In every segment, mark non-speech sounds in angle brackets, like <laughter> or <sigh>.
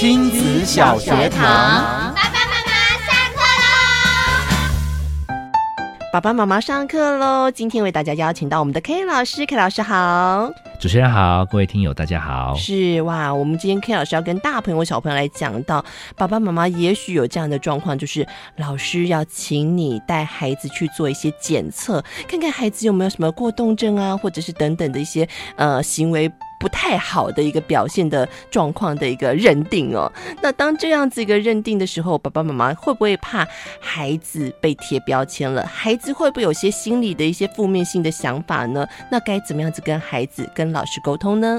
亲子小学堂，爸爸妈妈下课喽！爸爸妈妈上课喽！今天为大家邀请到我们的 K 老师，K 老师好。主持人好，各位听友大家好。是哇，我们今天 K 老师要跟大朋友小朋友来讲到，爸爸妈妈也许有这样的状况，就是老师要请你带孩子去做一些检测，看看孩子有没有什么过动症啊，或者是等等的一些呃行为。不太好的一个表现的状况的一个认定哦，那当这样子一个认定的时候，爸爸妈妈会不会怕孩子被贴标签了？孩子会不会有些心理的一些负面性的想法呢？那该怎么样子跟孩子、跟老师沟通呢？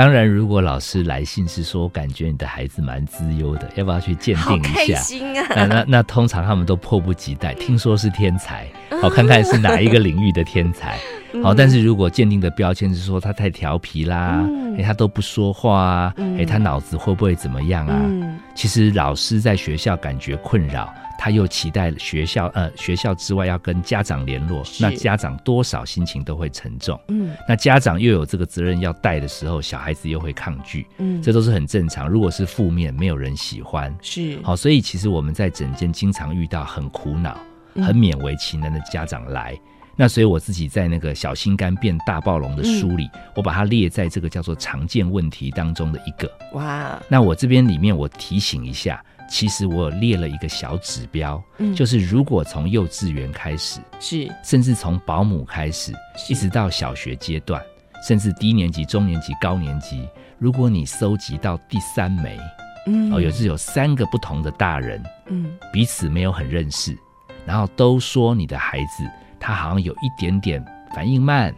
当然，如果老师来信是说，感觉你的孩子蛮资优的，要不要去鉴定一下？开心啊！那那那通常他们都迫不及待，听说是天才，好看看是哪一个领域的天才。<laughs> 好，但是如果鉴定的标签是说他太调皮啦，他都不说话啊，哎、嗯欸，他脑子会不会怎么样啊？嗯、其实老师在学校感觉困扰，他又期待学校呃学校之外要跟家长联络，那家长多少心情都会沉重。嗯，那家长又有这个责任要带的时候，小孩子又会抗拒。嗯，这都是很正常。如果是负面，没有人喜欢。是，好，所以其实我们在诊间经常遇到很苦恼、很勉为其难的家长来。嗯那所以我自己在那个小心肝变大暴龙的书里，嗯、我把它列在这个叫做常见问题当中的一个。哇！那我这边里面我提醒一下，其实我有列了一个小指标，嗯、就是如果从幼稚园开始，是甚至从保姆开始，一直到小学阶段，甚至低年级、中年级、高年级，如果你收集到第三枚，嗯，哦，有是有三个不同的大人，嗯，彼此没有很认识，然后都说你的孩子。他好像有一点点反应慢，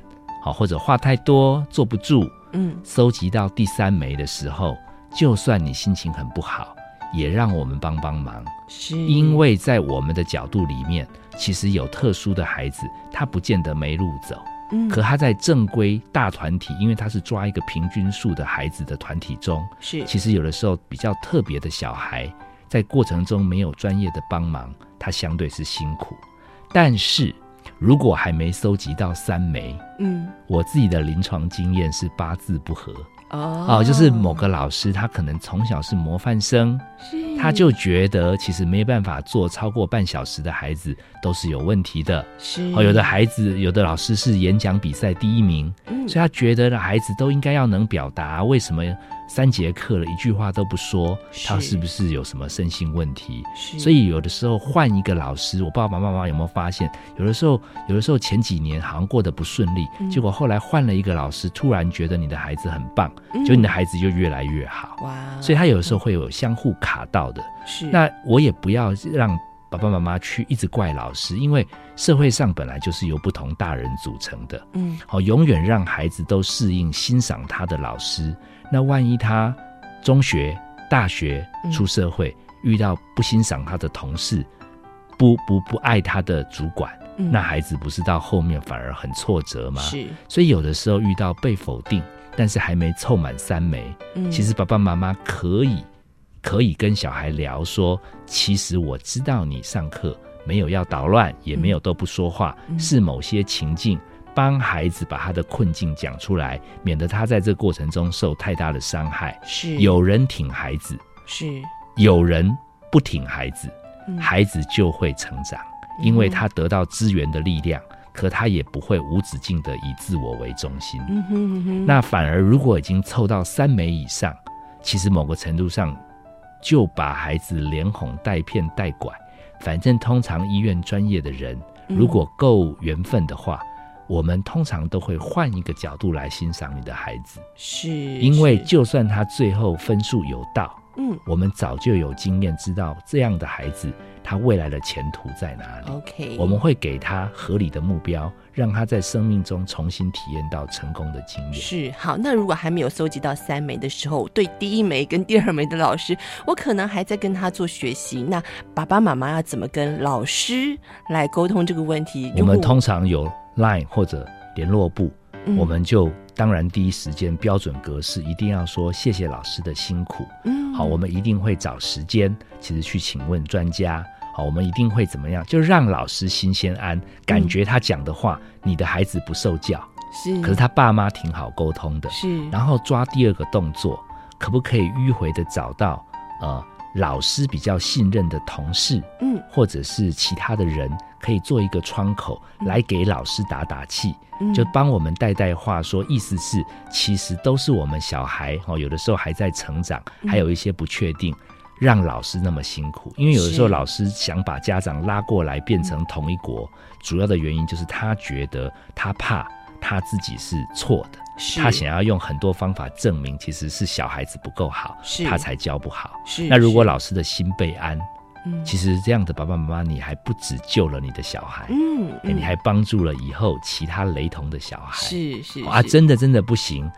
好，或者话太多，坐不住。嗯，收集到第三枚的时候，就算你心情很不好，也让我们帮帮忙。是，因为在我们的角度里面，其实有特殊的孩子，他不见得没路走。嗯，可他在正规大团体，因为他是抓一个平均数的孩子的团体中，是，其实有的时候比较特别的小孩，在过程中没有专业的帮忙，他相对是辛苦，但是。如果还没收集到三枚，嗯，我自己的临床经验是八字不合哦，哦，就是某个老师他可能从小是模范生，他就觉得其实没办法做超过半小时的孩子都是有问题的，是。哦，有的孩子有的老师是演讲比赛第一名，嗯，所以他觉得的孩子都应该要能表达，为什么？三节课了，一句话都不说，他是不是有什么身心问题？所以有的时候换一个老师，我爸爸妈妈有没有发现？有的时候，有的时候前几年好像过得不顺利，嗯、结果后来换了一个老师，突然觉得你的孩子很棒，嗯、就你的孩子就越来越好。哇！所以他有的时候会有相互卡到的。是。那我也不要让爸爸妈妈去一直怪老师，因为社会上本来就是由不同大人组成的。嗯。好，永远让孩子都适应欣赏他的老师。那万一他中学、大学出社会，嗯、遇到不欣赏他的同事，不不不爱他的主管，嗯、那孩子不是到后面反而很挫折吗？是。所以有的时候遇到被否定，但是还没凑满三枚，嗯、其实爸爸妈妈可以可以跟小孩聊说，其实我知道你上课没有要捣乱，也没有都不说话，嗯、是某些情境。帮孩子把他的困境讲出来，免得他在这过程中受太大的伤害。是，有人挺孩子，是，有人不挺孩子，嗯、孩子就会成长，因为他得到资源的力量，嗯、可他也不会无止境的以自我为中心。嗯哼嗯哼，那反而如果已经凑到三枚以上，其实某个程度上就把孩子连哄带骗带拐，反正通常医院专业的人如果够缘分的话。我们通常都会换一个角度来欣赏你的孩子，是，因为就算他最后分数有到，嗯，我们早就有经验知道这样的孩子他未来的前途在哪里。OK，我们会给他合理的目标，让他在生命中重新体验到成功的经验。是，好，那如果还没有搜集到三枚的时候，对第一枚跟第二枚的老师，我可能还在跟他做学习。那爸爸妈妈要怎么跟老师来沟通这个问题？我们通常有。Line 或者联络簿，嗯、我们就当然第一时间标准格式一定要说谢谢老师的辛苦。嗯，好，我们一定会找时间，其实去请问专家。好，我们一定会怎么样？就让老师心先安，感觉他讲的话，嗯、你的孩子不受教，是，可是他爸妈挺好沟通的，是。然后抓第二个动作，可不可以迂回的找到呃老师比较信任的同事，嗯，或者是其他的人，可以做一个窗口来给老师打打气，嗯、就帮我们带带话说，意思是其实都是我们小孩哦，有的时候还在成长，还有一些不确定。嗯让老师那么辛苦，因为有的时候老师想把家长拉过来变成同一国，主要的原因就是他觉得他怕他自己是错的，他想要用很多方法证明其实是小孩子不够好，他才教不好。那如果老师的心被安，其实这样的爸爸妈妈，你还不止救了你的小孩，嗯，你还帮助了以后其他雷同的小孩。是是啊，真的真的不行。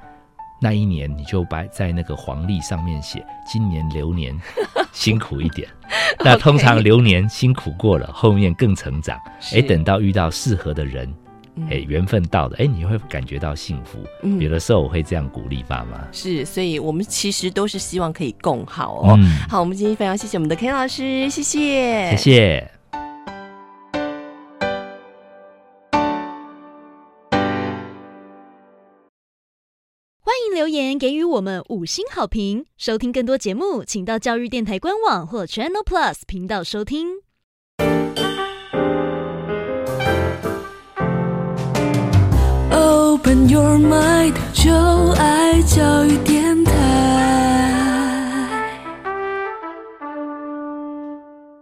那一年你就把在那个黄历上面写，今年流年 <laughs> 辛苦一点。<laughs> 那通常流年辛苦过了，后面更成长。哎，等到遇到适合的人，哎，缘分到了，哎，你会感觉到幸福。有的时候我会这样鼓励爸妈。是，所以我们其实都是希望可以共好哦。嗯、好，我们今天非常谢谢我们的 Ken 老师，谢谢，谢谢。欢迎留言给予我们五星好评，收听更多节目，请到教育电台官网或 Channel Plus 频道收听。Your mind，就爱教育